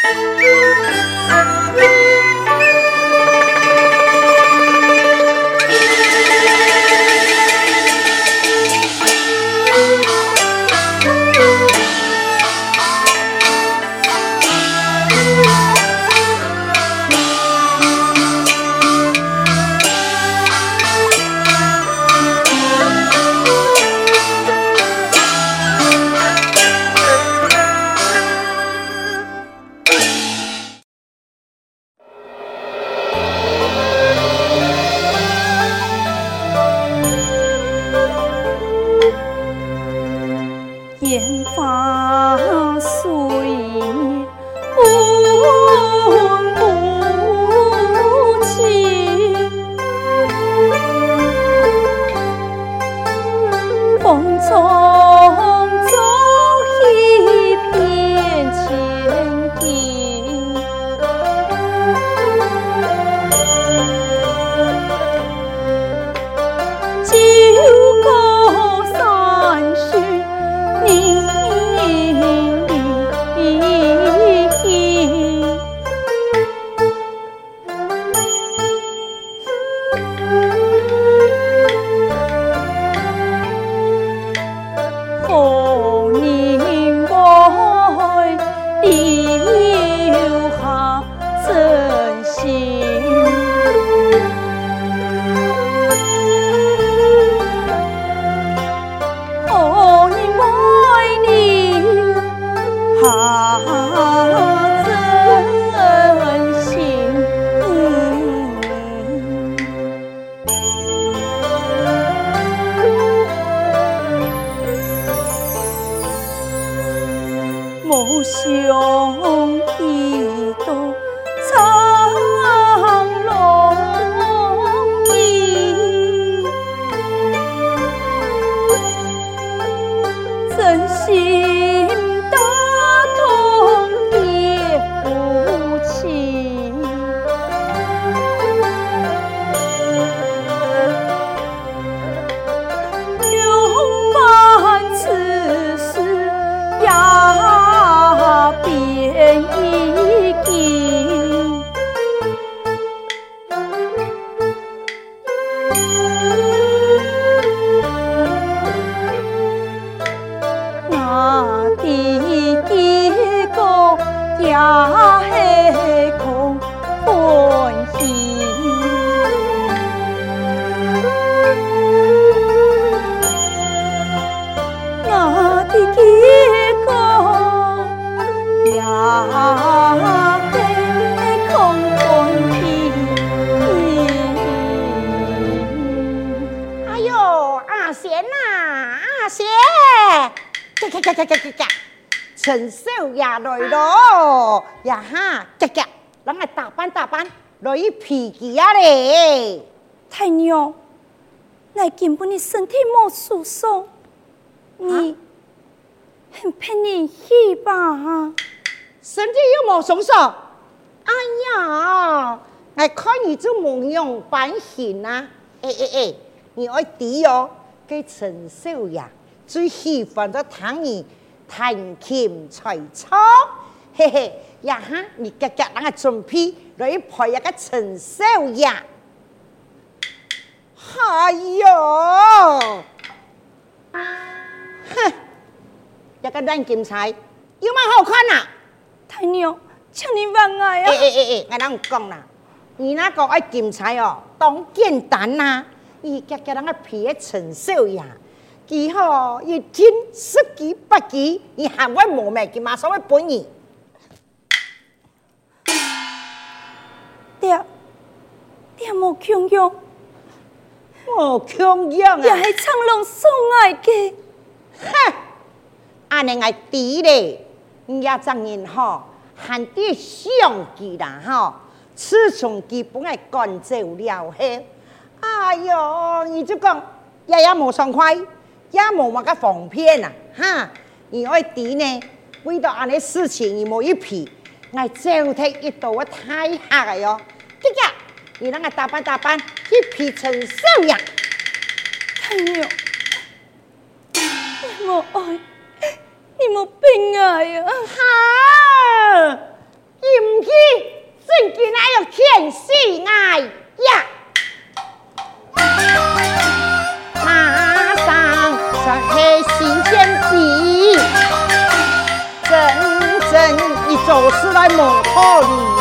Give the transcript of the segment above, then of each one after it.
陈 扮，来一皮皮啊嘞！太娘，那根本你身体没舒爽，你很怕你去吧？身体又没舒爽？哎呀，我看你就模样扮行啊！哎哎哎，你爱滴哦，给陈少爷最喜欢的汤圆。弹琴吹唱，嘿嘿，呀哈！你夹夹那个准备来陪一个陈少爷。哎呦，哼，一个烂金钗，有冇好看呐？太娘，请你放爱啊！哎哎哎哎，我啷讲啦？你那个爱金钗哦，当简单呐，你夹夹那个陪个陈少爷。几号一天十几百几，你还会磨咩？佢马上会本你。强样，冇强样啊！也系苍龙送来嘅。哼，阿你系弟嘞，你也真人好，还啲相机啦，哈，自从基本系赶走了嘿。哎呦，你就讲日日冇爽快。也冇乜个方便啊，哈！你爱弟呢？为到安尼事情，你冇一皮，我招睇一道我太吓个哟！姐姐，你让个打扮打扮去皮城相呀。朋友我爱你莫病啊。呀哈进去进去哪有钱死哪呀。马上刷开新天地整整一走是来磨活里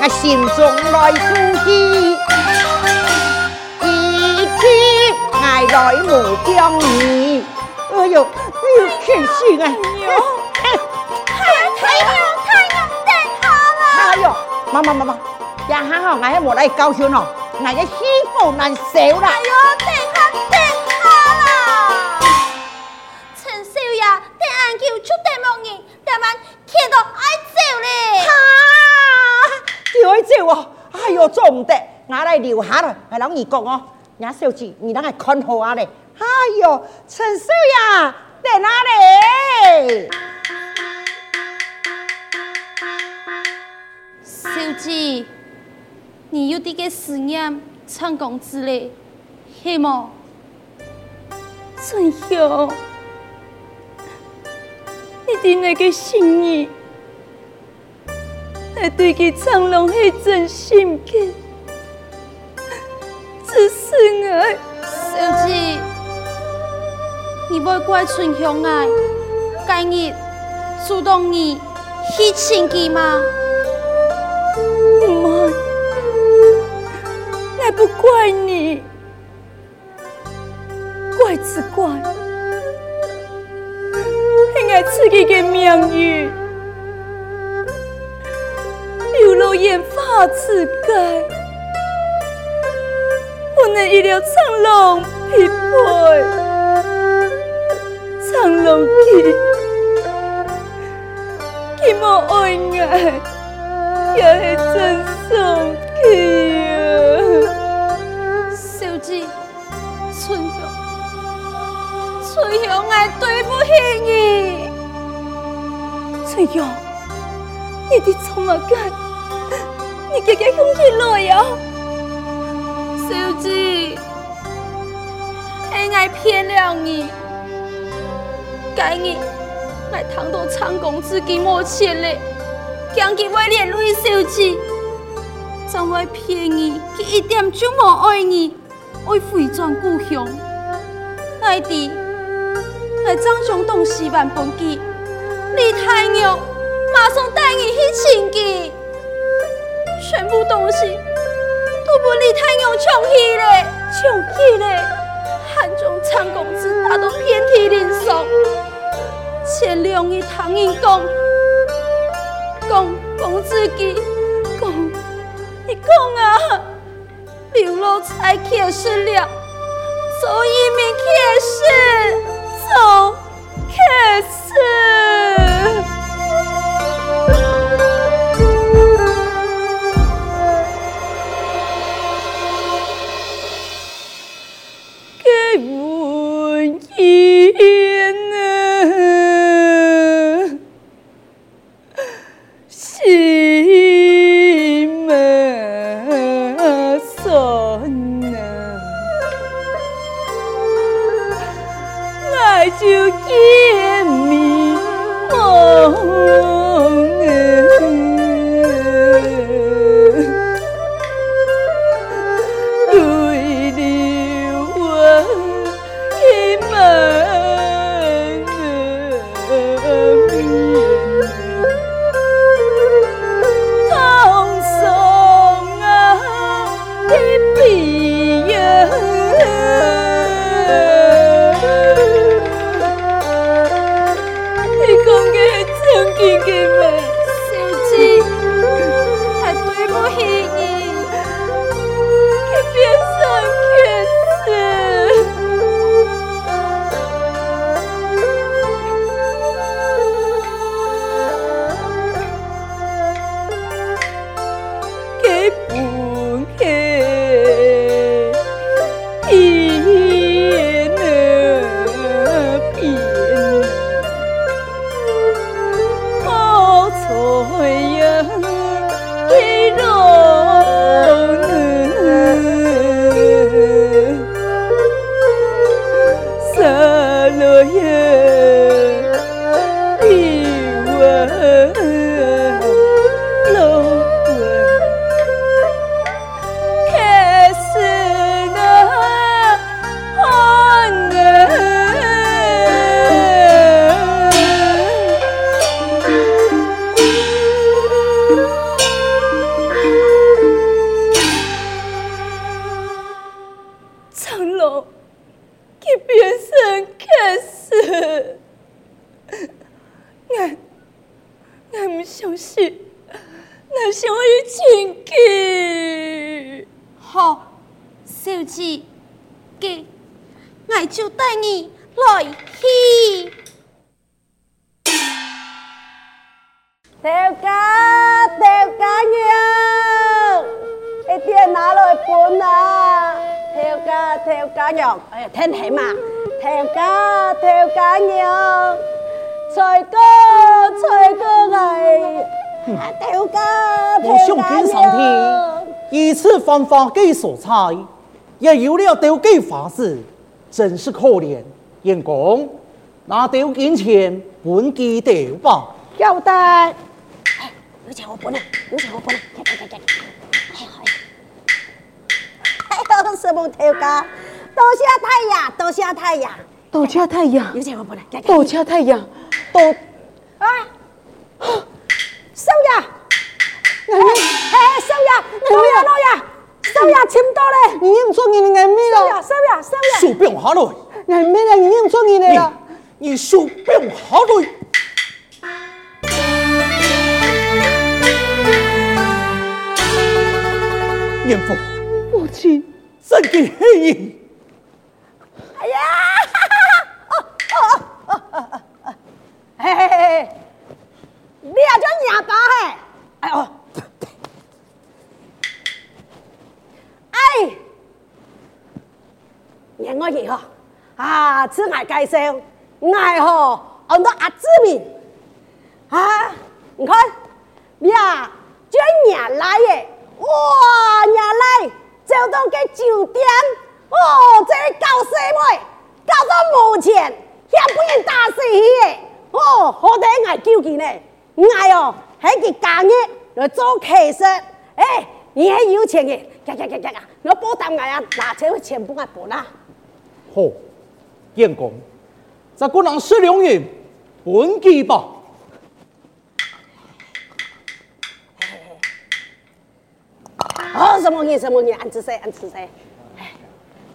是我心中来输气，一天爱来无讲义，哎呦，哎呦，气死啊！太阳太阳太好了！哎呦，妈妈妈妈，也还好，我还没来高兴哦，我嘅媳妇难受啦。来留下来，系老二讲哦，伢小姐，你等下看好啊嘞。哎呦，陈少爷，在哪里？小姐，你有啲嘅思念唱公子咧，系么？春香，你的那个心意，系对佢苍龙系真心嘅，是爱。小姐，你不怪春香爱，该日主动你去亲佢吗？妈，那不怪你，怪只怪，爱自己的命运，流落雁发之界，不能一了苍龙匹配，苍龙佢，佢冇爱爱。也是真生气啊！小姐，春香，春香，我对不起你。春香，你的错么干？你给给勇气来呀！小姐，爱骗了你，该你来谈到长公子给没钱嘞。将佢为连累小姐，怎会骗你？佢一点就冇爱你，爱回转故乡。爱弟，来张兄东西办本记，李太牛马上带你去请记，全部东西都被李太牛抢去了，抢去了，汉中长公子他都遍体鳞伤，前两日唐英公。公公子记，公，你讲啊，刘老才开始了，走一名开始，走开始。家，我想见上天，一次犯法给所裁，也有了丢给法子，真是可怜。员工拿丢金钱，本记丢吧。交代。有钱我不能，有钱我不能，给给给给，哎呀哎呦，什么头家？多谢太阳，多谢太阳，多谢太阳，有钱我不能，多谢太阳，多啊，少爷，哎，少爷，老爷老爷，少爷请到嘞，你认错你的眼眉了，少爷少爷少爷，手表下来，眼眉了，你认错你的了，你手表下来。严父，父亲，真嘅黑影。哎呀，哦哦哦哦哦，嘿嘿嘿，你也叫哑巴嘿？哎呦，哎，让我去哈，啊，此爱介绍，爱吼，很多阿志明，啊，你看，你啊，叫伢来耶。哇，伢来就到个酒店，哦，这个搞什么？搞到目前也不愿打死去的，哦，好歹爱救佢呢，爱哦，喺佢家业来做开设，哎，你还有钱嘅，夹夹夹夹啊，我保担爱啊，拿钱全部爱补啦。好，员工，在姑娘十两银，本记吧。哦，什么嘢？什么嘢？安子生，安子生，哎，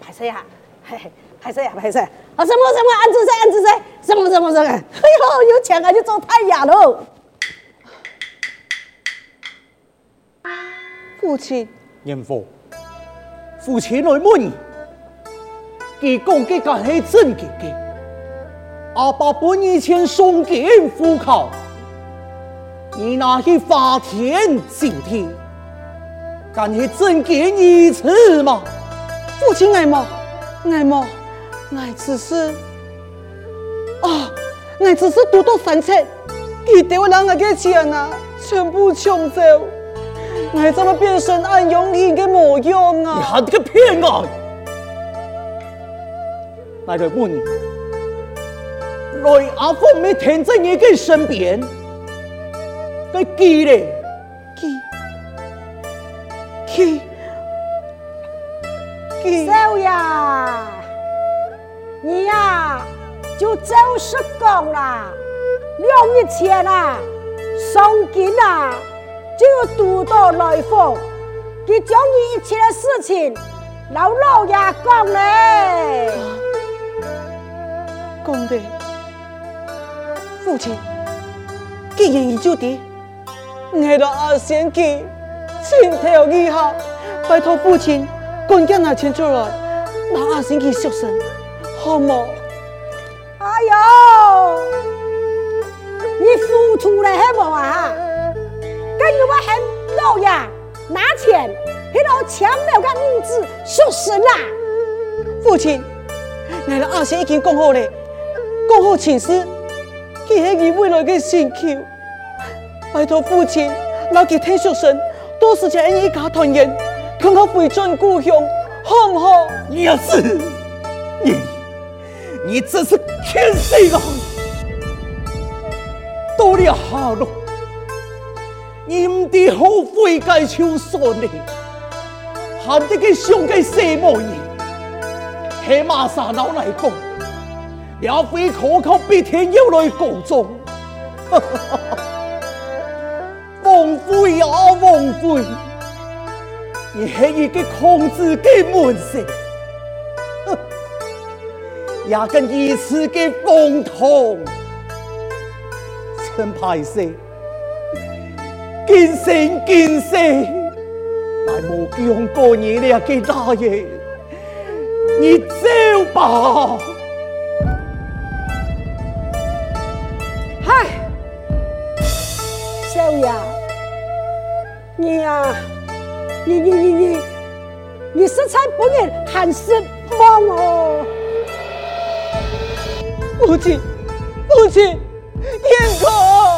拍谁呀？嘿嘿，拍谁呀？拍谁？啊，什么什么？安子生，安子生，什么什么什么？哎呦，有钱啊，就做太阳喽。父亲，严父，父亲来问你，佢讲嘅个系真嘅嘅，阿爸本以前送给父考，你拿去花天酒地。敢去真见一次吗？父亲爱莫，爱莫，爱只是啊，爱只是独到三尺，记得我两个嘅钱啊，全部抢走，爱怎么变成暗用人嘅模样啊？你还这个骗我！来来问你，来阿凤没停在你嘅身边，该记。咧。少爷，你呀、啊、就照实讲啦，两日前啊，宋金啊就督到来访，佢将你一切的事情老老爷讲嘞。讲的，父亲，既然已就地，我到阿仙去，请条以后，拜托父亲。赶紧拿钱出来，拿阿仙去赎身，好吗？哎呦，你付出了还冇啊？跟你我很老呀拿钱，去到抢了个物资赎身啦。父亲，你的阿仙已经讲好了，讲好情事，佢系你未来的心求，拜托父亲，拿佢替赎身，多时间一家团圆。看他回转故乡，好唔好？你要是，你，你真是骗谁啊？到了下路，你唔得后悔该求算的，喊得个上个什么人？黑马山老来讲，了非可靠，必天有来告状。王妃啊，王妃！你系一个控制嘅门神，也跟一次嘅风筒，真歹势，今生今世，来无强过你俩嘅大爷，你走吧。嗨，少爷，你呀，你你你你，你实在不能很失望哦。父亲，父亲，天公。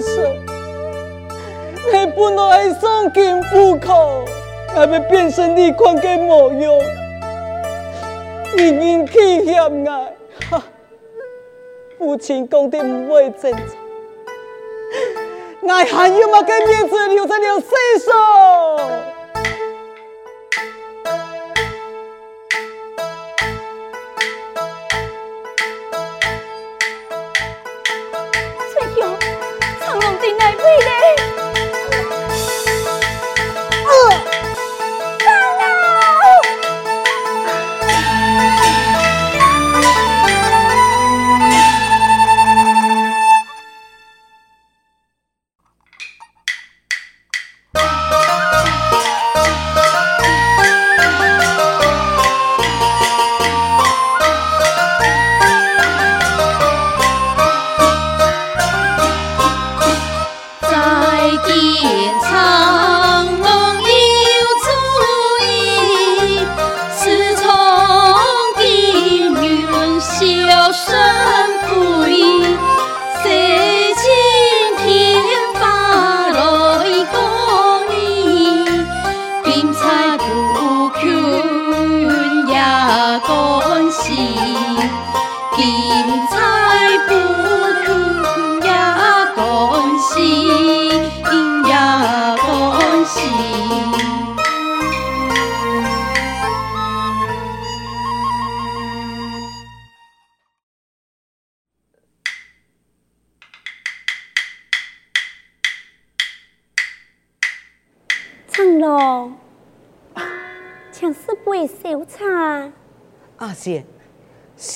生，你本来系丧尽父口，还要变成你款嘅模样，你人气险爱，哈！父亲讲的唔会真错，我还有乜嘅面子留在了世上？阿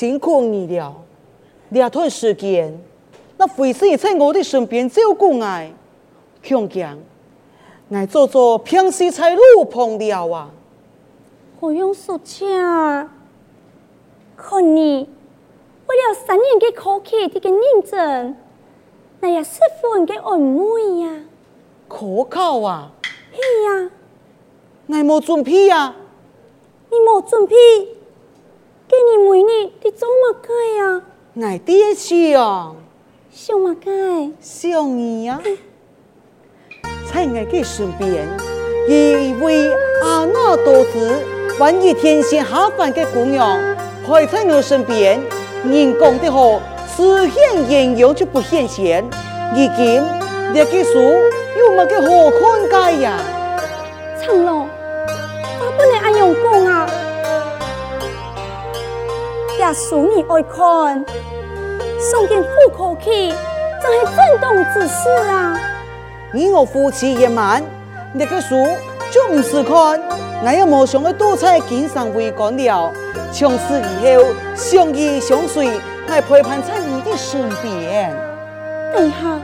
辛苦你了。两段时间，那非是在我的身边照顾我，强强，我做做平时才路碰了啊。不用说 cha，看你为了三年的考期这个认真，那也是分的安慰呀。可靠啊？是呀。我没准备呀。你没准备？给你每年你做乜该呀？我第一次啊，想乜该？想你啊，在我嘅身边，一位阿那多姿、万语天仙下凡嘅姑娘，陪在我身边。人讲得好，只显艳阳就不显仙。如今你嘅书有乜嘅好看该呀？长老，我不能安样讲啊。也属你爱看，送进户口去，真是震动之事啊！你我夫妻一晚，那个书就唔是看，我也冇想去多彩经常会干了。从此以后，相依相随，我陪伴在你的身边。等下，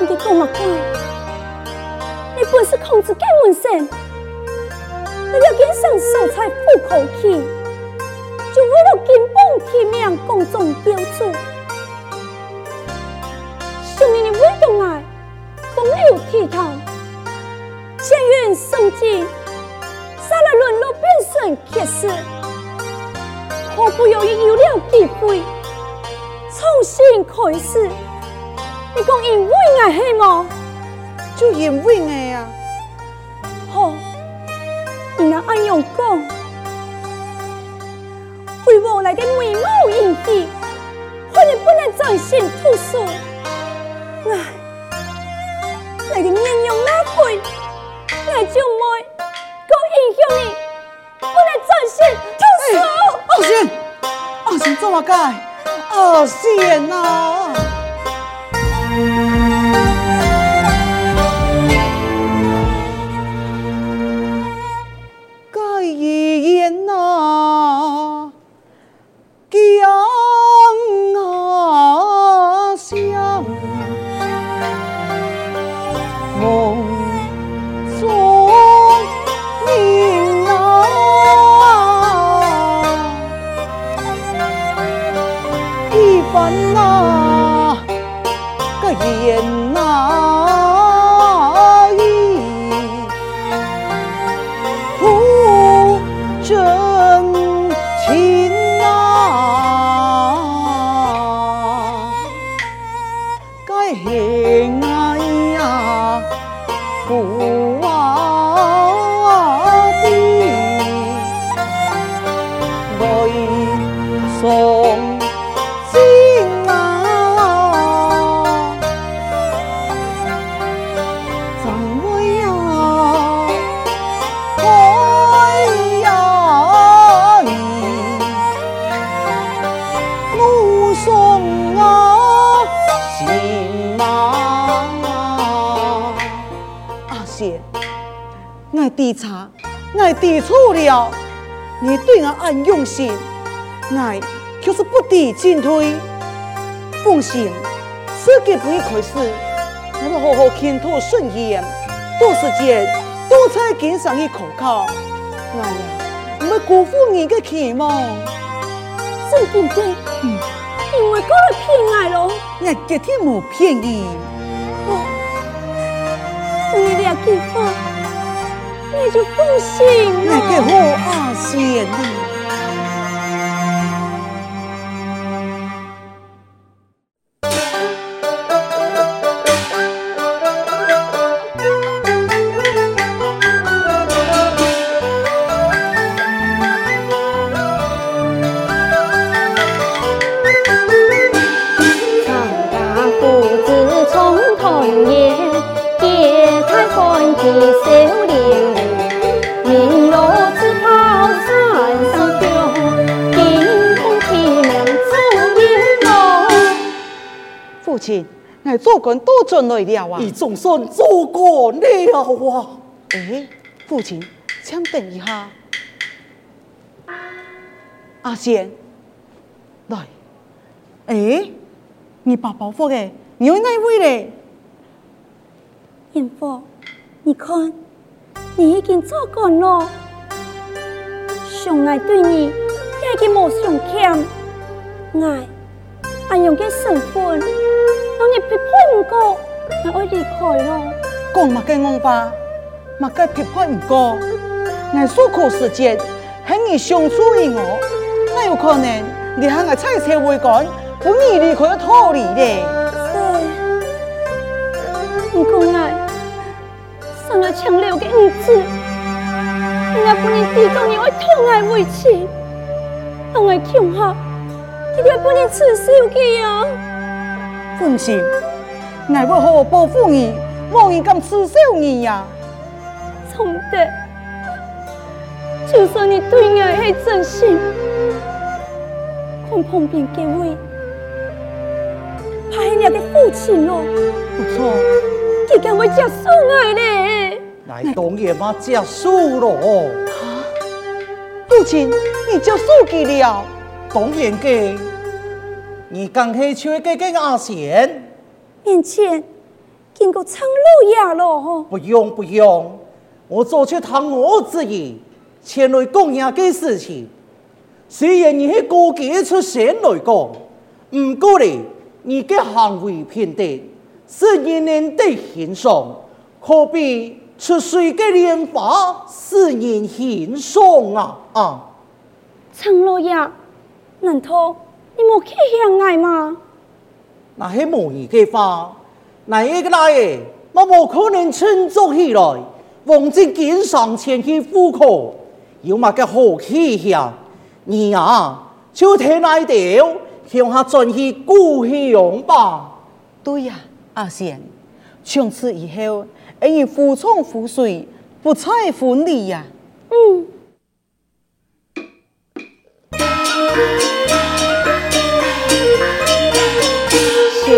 你的讲乜鬼？你本是孔子嘅门生，你要经常守在户口去。就为了金榜题名、公众标志，想你的伟大爱，风流倜傥，仙云圣境，杀了沦落变成乞食，好不容易有了机会，重新开始，你讲因为爱是吗？就因为爱啊，好，你那安样讲？为我来个美貌引起，可能不能展现突出，我我的面容那悔，我就妹够影响你，不能展现出手。阿贤，阿贤做乜解？阿贤啊！弟查，我弟错了，你对我安用心，我就是不敌进退。奉行，自己不会开始，我要好好倾吐顺言，多时间多在经上去考考。哎呀，唔要辜负你的期望。真定定，嗯，因为过来骗我咯。我绝对冇骗你。我，你俩几分？你就不行了。你给我阿贤呐。官多准来了啊！你总算做过了啊！哎，父亲，请等一下。阿贤，来。哎，你把包袱给你有哪位嘞？贤福，你看，你已经做官了，上爱对你也已经无相欠，爱爱用个身份。当你撇开唔过，我爱离开咯。讲嘛嘅谎话，乜嘅撇开唔过，我所苦时节，喺你相处于我，哪有可能你喺我踩车回赶，不你离开嘅道理咧？是，唔过爱，生了强留嘅儿子，人家不能抵挡你爱痛爱委屈，当爱强下，一定不能刺受嘅呀。放心，我会好好保护你，冇人敢刺伤你呀。从得，就算你对我系真心，看旁边这位，怕系你的父亲咯。不错，你敢会接受我呢？来当然嘛，接受咯。啊，父亲，你接受佢了？当然嘅。你刚去缺给个阿贤，面前经过苍老爷咯。不用不用，我做出堂我之意，前来供养嘅事情。虽然你是过街出身来讲，唔过咧，你嘅行为偏低，是人人得欣赏，可比出水嘅莲花使人欣赏啊啊！苍老爷，难道？你冇去向爱吗？那系无语嘅话，那一个来诶，我冇可能振作起来，往正经上前去复考，有乜嘅好气象？你啊，就听来条向下转去故乡吧。对呀、啊，阿贤，从此以后，恩义夫唱妇随，不再分离呀。嗯。